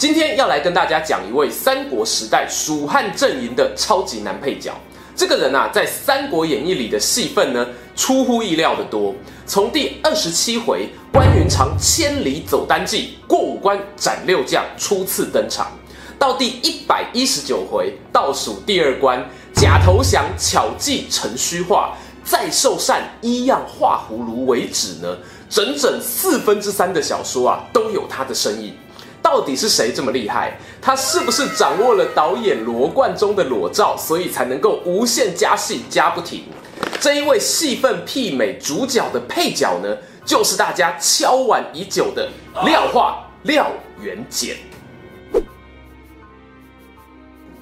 今天要来跟大家讲一位三国时代蜀汉阵营的超级男配角。这个人啊，在《三国演义》里的戏份呢，出乎意料的多。从第二十七回关云长千里走单骑，过五关斩六将初次登场，到第一百一十九回倒数第二关假投降巧计成虚化，再受禅依样画葫芦为止呢，整整四分之三的小说啊，都有他的身影。到底是谁这么厉害？他是不是掌握了导演罗贯中的裸照，所以才能够无限加戏加不停？这一位戏份媲美主角的配角呢，就是大家敲碗已久的廖化廖元简。《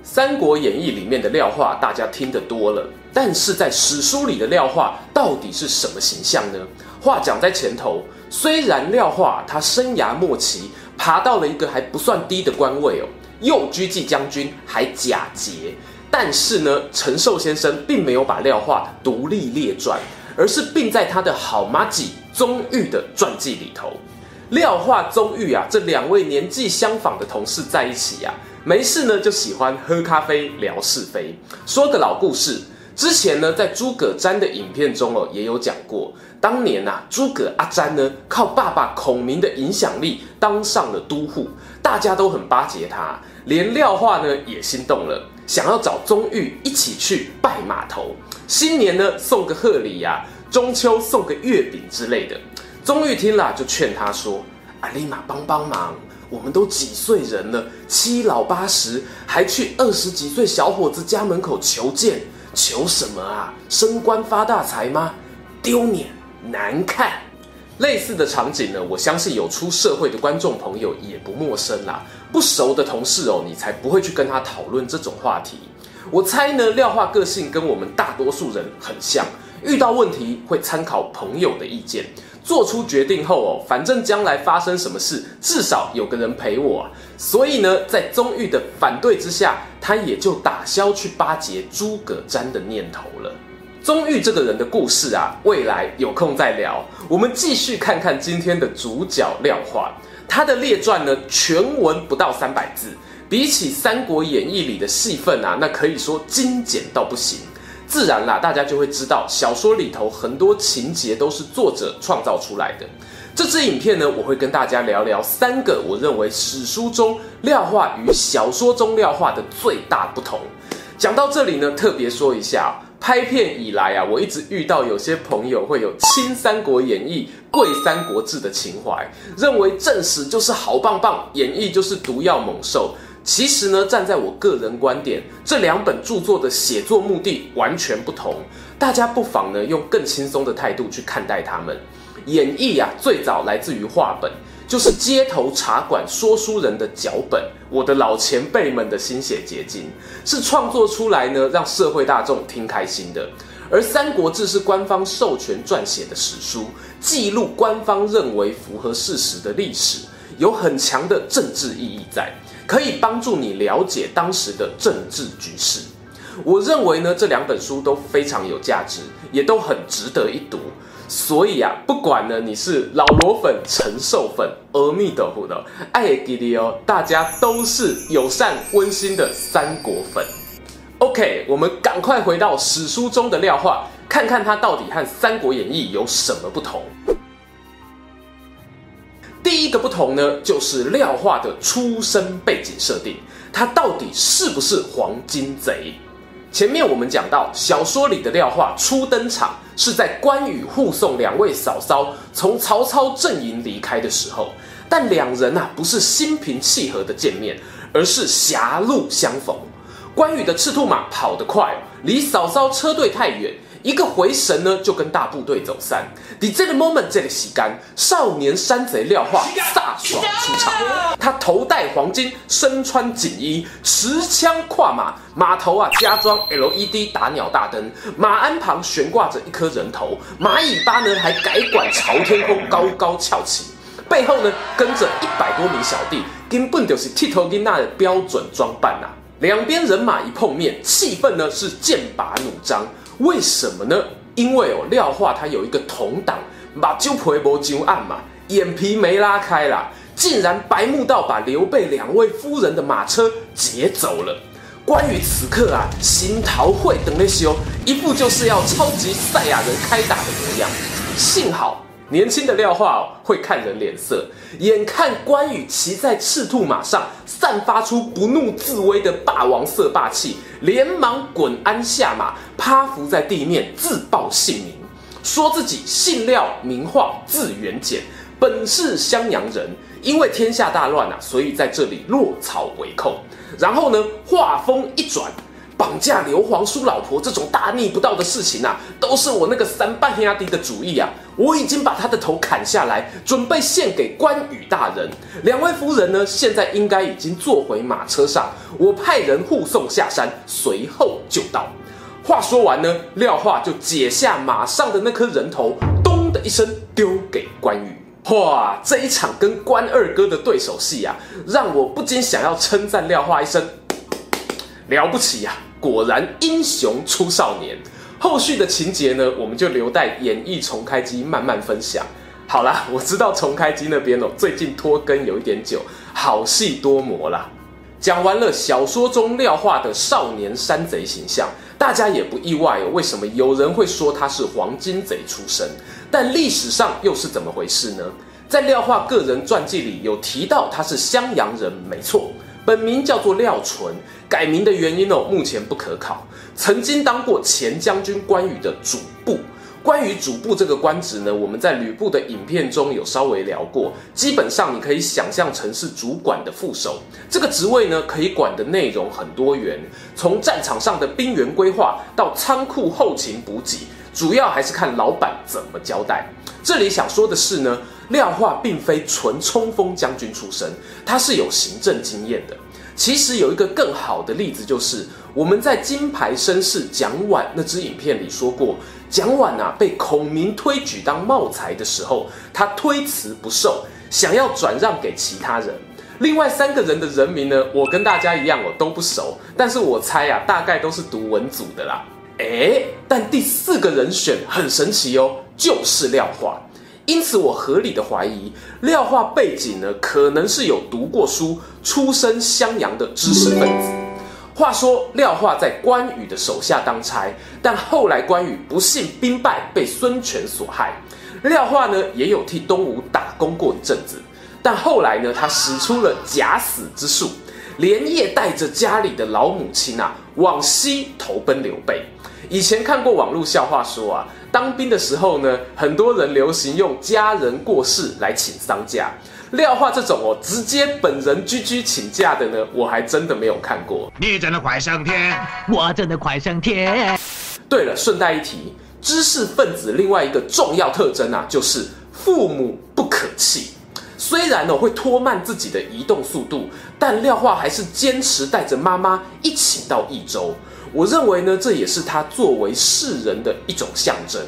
三国演义》里面的廖化大家听得多了，但是在史书里的廖化到底是什么形象呢？话讲在前头，虽然廖化他生涯末期。爬到了一个还不算低的官位哦，右车骑将军还假节。但是呢，陈寿先生并没有把廖化独立列传，而是并在他的好麻吉宗预的传记里头。廖化、宗预啊，这两位年纪相仿的同事在一起呀、啊，没事呢就喜欢喝咖啡聊是非。说个老故事，之前呢在诸葛瞻的影片中哦，也有讲过。当年呐、啊，诸葛阿瞻呢，靠爸爸孔明的影响力当上了都护，大家都很巴结他，连廖化呢也心动了，想要找宗预一起去拜码头，新年呢送个贺礼呀、啊，中秋送个月饼之类的。宗预听了就劝他说：“阿，立马帮帮忙，我们都几岁人了，七老八十，还去二十几岁小伙子家门口求见，求什么啊？升官发大财吗？丢脸！”难看，类似的场景呢，我相信有出社会的观众朋友也不陌生啦。不熟的同事哦，你才不会去跟他讨论这种话题。我猜呢，廖化个性跟我们大多数人很像，遇到问题会参考朋友的意见，做出决定后哦，反正将来发生什么事，至少有个人陪我。所以呢，在宗预的反对之下，他也就打消去巴结诸葛瞻的念头了。宗预这个人的故事啊，未来有空再聊。我们继续看看今天的主角廖化，他的列传呢，全文不到三百字，比起《三国演义》里的戏份啊，那可以说精简到不行。自然啦，大家就会知道小说里头很多情节都是作者创造出来的。这支影片呢，我会跟大家聊聊三个我认为史书中廖化与小说中廖化的最大不同。讲到这里呢，特别说一下。拍片以来啊，我一直遇到有些朋友会有亲《三国演义》、贵《三国志》的情怀，认为正史就是好棒棒，演义就是毒药猛兽。其实呢，站在我个人观点，这两本著作的写作目的完全不同。大家不妨呢，用更轻松的态度去看待他们。演义啊，最早来自于话本。就是街头茶馆说书人的脚本，我的老前辈们的心血结晶，是创作出来呢，让社会大众听开心的。而《三国志》是官方授权撰写的史书，记录官方认为符合事实的历史，有很强的政治意义在，可以帮助你了解当时的政治局势。我认为呢，这两本书都非常有价值，也都很值得一读。所以啊，不管呢你是老罗粉、陈寿粉、阿弥陀佛的爱给力哦，大家都是友善温馨的三国粉。OK，我们赶快回到史书中的廖化，看看他到底和《三国演义》有什么不同。第一个不同呢，就是廖化的出身背景设定，他到底是不是黄金贼？前面我们讲到，小说里的廖化初登场是在关羽护送两位嫂嫂从曹操阵营离开的时候，但两人啊不是心平气和的见面，而是狭路相逢。关羽的赤兔马跑得快，离嫂嫂车队太远，一个回神呢，就跟大部队走散。在这个 moment 这个洗干，少年山贼廖化飒爽出场，他头戴黄金，身穿锦衣，持枪跨马，马头啊加装 LED 打鸟大灯，马鞍旁悬挂着一颗人头，马尾巴呢还改管朝天空高高翘起，背后呢跟着一百多名小弟，根本就是剃头巾那的标准装扮呐。两边人马一碰面，气氛呢是剑拔弩张。为什么呢？因为哦，廖化他有一个同党，把揪婆婆揪案嘛，眼皮没拉开啦，竟然白目到把刘备两位夫人的马车劫走了。关羽此刻啊，心桃会等那些哦，一副就是要超级赛亚人开打的模样。幸好。年轻的廖化，会看人脸色，眼看关羽骑在赤兔马上，散发出不怒自威的霸王色霸气，连忙滚鞍下马，趴伏在地面，自报姓名，说自己姓廖，名化，字元简，本是襄阳人，因为天下大乱啊，所以在这里落草为寇。然后呢，话锋一转。绑架刘皇叔老婆这种大逆不道的事情啊，都是我那个三半兄弟的主意啊！我已经把他的头砍下来，准备献给关羽大人。两位夫人呢，现在应该已经坐回马车上，我派人护送下山，随后就到。话说完呢，廖化就解下马上的那颗人头，咚的一声丢给关羽。哇，这一场跟关二哥的对手戏啊，让我不禁想要称赞廖化一声了不起呀、啊！果然英雄出少年，后续的情节呢，我们就留待演绎重开机慢慢分享。好啦，我知道重开机那边哦，最近拖更有一点久，好戏多磨啦。讲完了小说中廖化的少年山贼形象，大家也不意外哦，为什么有人会说他是黄金贼出身？但历史上又是怎么回事呢？在廖化个人传记里有提到他是襄阳人，没错。本名叫做廖纯，改名的原因哦，目前不可考。曾经当过前将军关羽的主簿，关羽主簿这个官职呢，我们在吕布的影片中有稍微聊过。基本上你可以想象成是主管的副手。这个职位呢，可以管的内容很多元，从战场上的兵员规划到仓库后勤补给，主要还是看老板怎么交代。这里想说的是呢。廖化并非纯冲锋将军出身，他是有行政经验的。其实有一个更好的例子，就是我们在金牌绅士蒋琬那支影片里说过，蒋琬啊被孔明推举当茂才的时候，他推辞不受，想要转让给其他人。另外三个人的人名呢，我跟大家一样，我都不熟，但是我猜啊，大概都是读文组的啦。诶，但第四个人选很神奇哦，就是廖化。因此，我合理的怀疑廖化背景呢，可能是有读过书、出身襄阳的知识分子。话说，廖化在关羽的手下当差，但后来关羽不幸兵败，被孙权所害。廖化呢，也有替东吴打工过一阵子，但后来呢，他使出了假死之术，连夜带着家里的老母亲啊，往西投奔刘备。以前看过网络笑话说啊。当兵的时候呢，很多人流行用家人过世来请丧假。廖化这种哦，直接本人居居请假的呢，我还真的没有看过。你真的快上天，我真的快上天。对了，顺带一提，知识分子另外一个重要特征啊，就是父母不可弃。虽然呢会拖慢自己的移动速度，但廖化还是坚持带着妈妈一起到益州。我认为呢，这也是他作为世人的一种象征。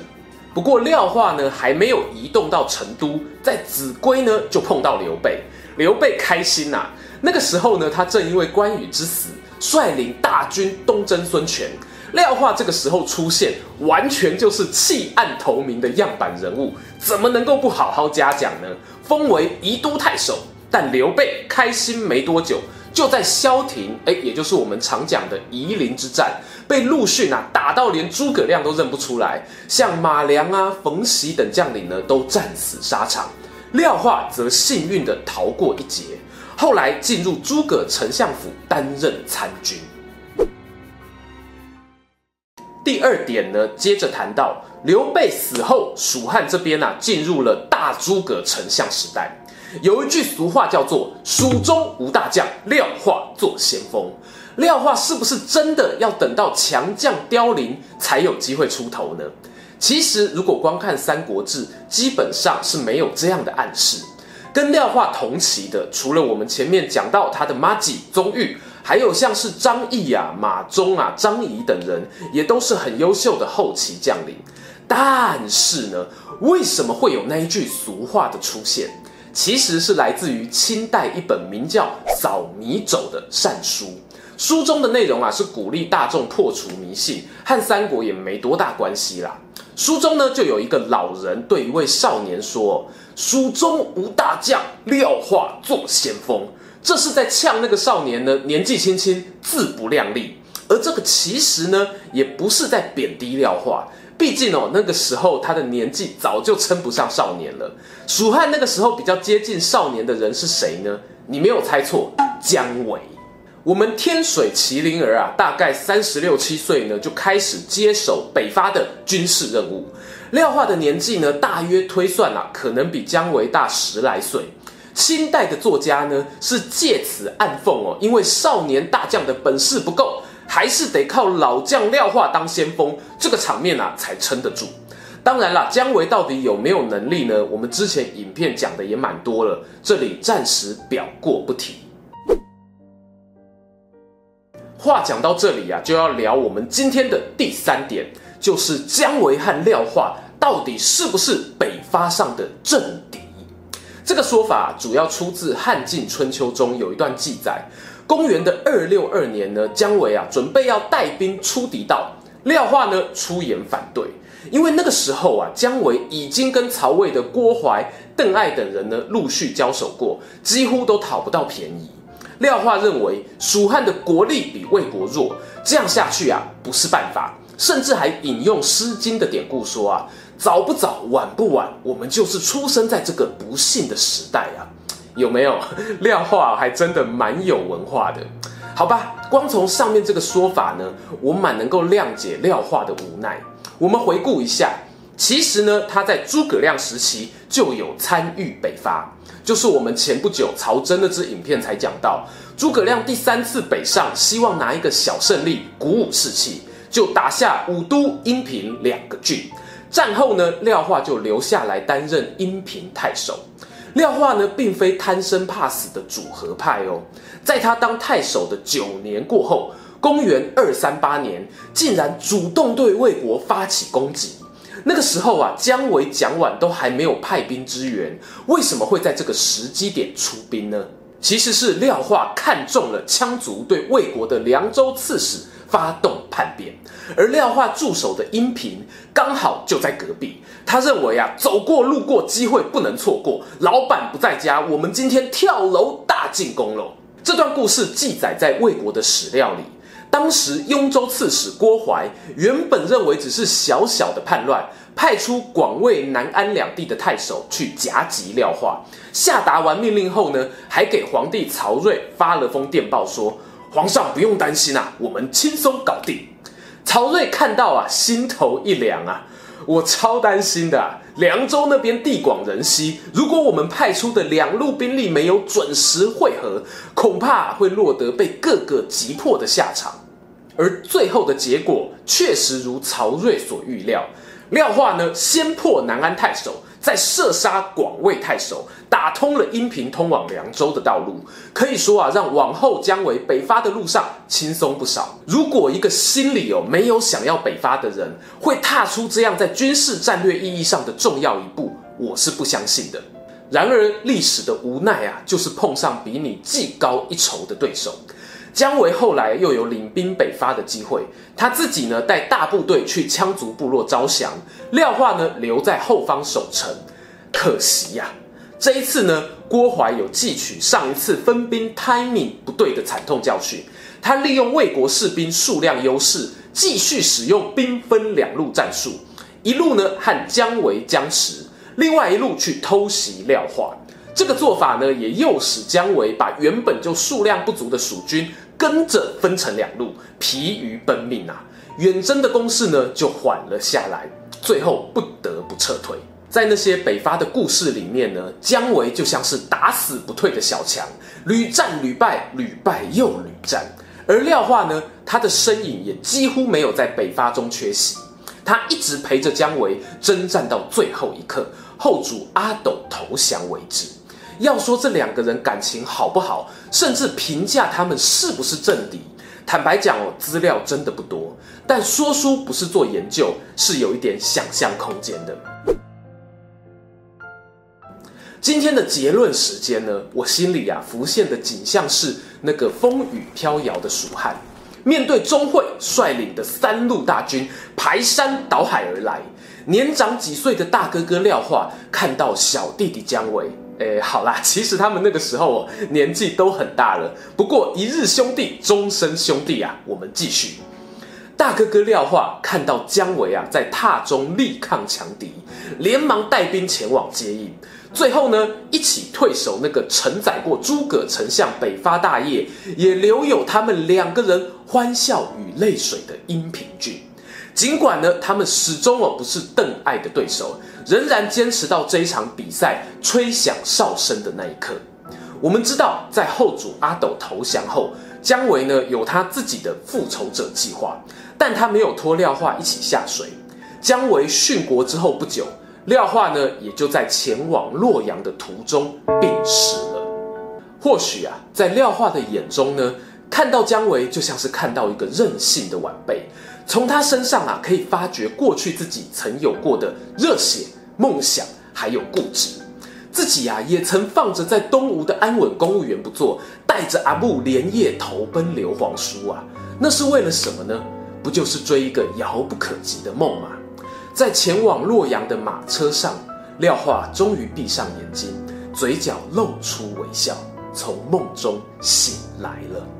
不过廖化呢，还没有移动到成都，在秭归呢就碰到刘备。刘备开心呐、啊，那个时候呢，他正因为关羽之死，率领大军东征孙权。廖化这个时候出现，完全就是弃暗投明的样板人物，怎么能够不好好嘉奖呢？封为宜都太守。但刘备开心没多久。就在萧亭，哎，也就是我们常讲的夷陵之战，被陆逊啊打到连诸葛亮都认不出来，像马良啊、冯习等将领呢都战死沙场，廖化则幸运地逃过一劫，后来进入诸葛丞相府担任参军。第二点呢，接着谈到刘备死后，蜀汉这边啊进入了大诸葛丞相时代。有一句俗话叫做“蜀中无大将，廖化做先锋”。廖化是不是真的要等到强将凋零才有机会出头呢？其实，如果光看《三国志》，基本上是没有这样的暗示。跟廖化同期的，除了我们前面讲到他的麻吉宗裕，还有像是张翼啊、马忠啊、张仪等人，也都是很优秀的后期将领。但是呢，为什么会有那一句俗话的出现？其实是来自于清代一本名叫《扫迷走》的善书。书中的内容啊，是鼓励大众破除迷信，和三国也没多大关系啦。书中呢，就有一个老人对一位少年说：“蜀中无大将，廖化做先锋。”这是在呛那个少年呢，年纪轻轻，自不量力。而这个其实呢，也不是在贬低廖化，毕竟哦，那个时候他的年纪早就称不上少年了。蜀汉那个时候比较接近少年的人是谁呢？你没有猜错，姜维。我们天水麒麟儿啊，大概三十六七岁呢，就开始接手北伐的军事任务。廖化的年纪呢，大约推算啊，可能比姜维大十来岁。清代的作家呢，是借此暗讽哦，因为少年大将的本事不够，还是得靠老将廖化当先锋，这个场面啊才撑得住。当然啦，姜维到底有没有能力呢？我们之前影片讲的也蛮多了，这里暂时表过不提。话讲到这里啊，就要聊我们今天的第三点，就是姜维和廖化到底是不是北伐上的政敌？这个说法主要出自《汉晋春秋》中有一段记载，公元的二六二年呢，姜维啊准备要带兵出敌道，廖化呢出言反对，因为那个时候啊，姜维已经跟曹魏的郭淮、邓艾等人呢陆续交手过，几乎都讨不到便宜。廖化认为蜀汉的国力比魏国弱，这样下去啊不是办法，甚至还引用《诗经》的典故说啊，早不早，晚不晚，我们就是出生在这个不幸的时代啊，有没有？廖化还真的蛮有文化的，好吧？光从上面这个说法呢，我蛮能够谅解廖化的无奈。我们回顾一下，其实呢，他在诸葛亮时期就有参与北伐。就是我们前不久曹真那支影片才讲到，诸葛亮第三次北上，希望拿一个小胜利鼓舞士气，就打下武都、阴平两个郡。战后呢，廖化就留下来担任阴平太守。廖化呢，并非贪生怕死的主和派哦，在他当太守的九年过后，公元二三八年，竟然主动对魏国发起攻击。那个时候啊，姜维、蒋琬都还没有派兵支援，为什么会在这个时机点出兵呢？其实是廖化看中了羌族对魏国的凉州刺史发动叛变，而廖化驻守的阴平刚好就在隔壁。他认为啊，走过路过机会不能错过，老板不在家，我们今天跳楼大进攻喽。这段故事记载在魏国的史料里。当时雍州刺史郭淮原本认为只是小小的叛乱，派出广魏、南安两地的太守去夹击廖化。下达完命令后呢，还给皇帝曹睿发了封电报说，说皇上不用担心啊，我们轻松搞定。曹睿看到啊，心头一凉啊，我超担心的啊，凉州那边地广人稀，如果我们派出的两路兵力没有准时会合，恐怕会落得被各个击破的下场。而最后的结果确实如曹睿所预料，廖化呢，先破南安太守，在射杀广魏太守，打通了阴平通往凉州的道路。可以说啊，让往后姜维北伐的路上轻松不少。如果一个心里有没有想要北伐的人会踏出这样在军事战略意义上的重要一步，我是不相信的。然而历史的无奈啊，就是碰上比你技高一筹的对手。姜维后来又有领兵北伐的机会，他自己呢带大部队去羌族部落招降，廖化呢留在后方守城。可惜呀、啊，这一次呢，郭淮有汲取上一次分兵 timing 不对的惨痛教训，他利用魏国士兵数量优势，继续使用兵分两路战术，一路呢和姜维僵持，另外一路去偷袭廖化。这个做法呢，也诱使姜维把原本就数量不足的蜀军跟着分成两路，疲于奔命啊。远征的攻势呢就缓了下来，最后不得不撤退。在那些北伐的故事里面呢，姜维就像是打死不退的小强，屡战屡败，屡败又屡战。而廖化呢，他的身影也几乎没有在北伐中缺席，他一直陪着姜维征战到最后一刻，后主阿斗投降为止。要说这两个人感情好不好，甚至评价他们是不是政敌，坦白讲哦，资料真的不多。但说书不是做研究，是有一点想象空间的。今天的结论时间呢，我心里啊浮现的景象是那个风雨飘摇的蜀汉，面对钟会率领的三路大军排山倒海而来，年长几岁的大哥哥廖化看到小弟弟姜维。哎，好啦，其实他们那个时候哦，年纪都很大了。不过一日兄弟，终身兄弟啊！我们继续。大哥哥廖化看到姜维啊，在榻中力抗强敌，连忙带兵前往接应。最后呢，一起退守那个承载过诸葛丞相北伐大业，也留有他们两个人欢笑与泪水的阴平郡。尽管呢，他们始终哦不是邓艾的对手。仍然坚持到这一场比赛吹响哨声的那一刻。我们知道，在后主阿斗投降后，姜维呢有他自己的复仇者计划，但他没有拖廖化一起下水。姜维殉国之后不久，廖化呢也就在前往洛阳的途中病逝了。或许啊，在廖化的眼中呢，看到姜维就像是看到一个任性的晚辈，从他身上啊可以发觉过去自己曾有过的热血。梦想还有固执，自己呀、啊、也曾放着在东吴的安稳公务员不做，带着阿木连夜投奔刘皇叔啊，那是为了什么呢？不就是追一个遥不可及的梦吗？在前往洛阳的马车上，廖化终于闭上眼睛，嘴角露出微笑，从梦中醒来了。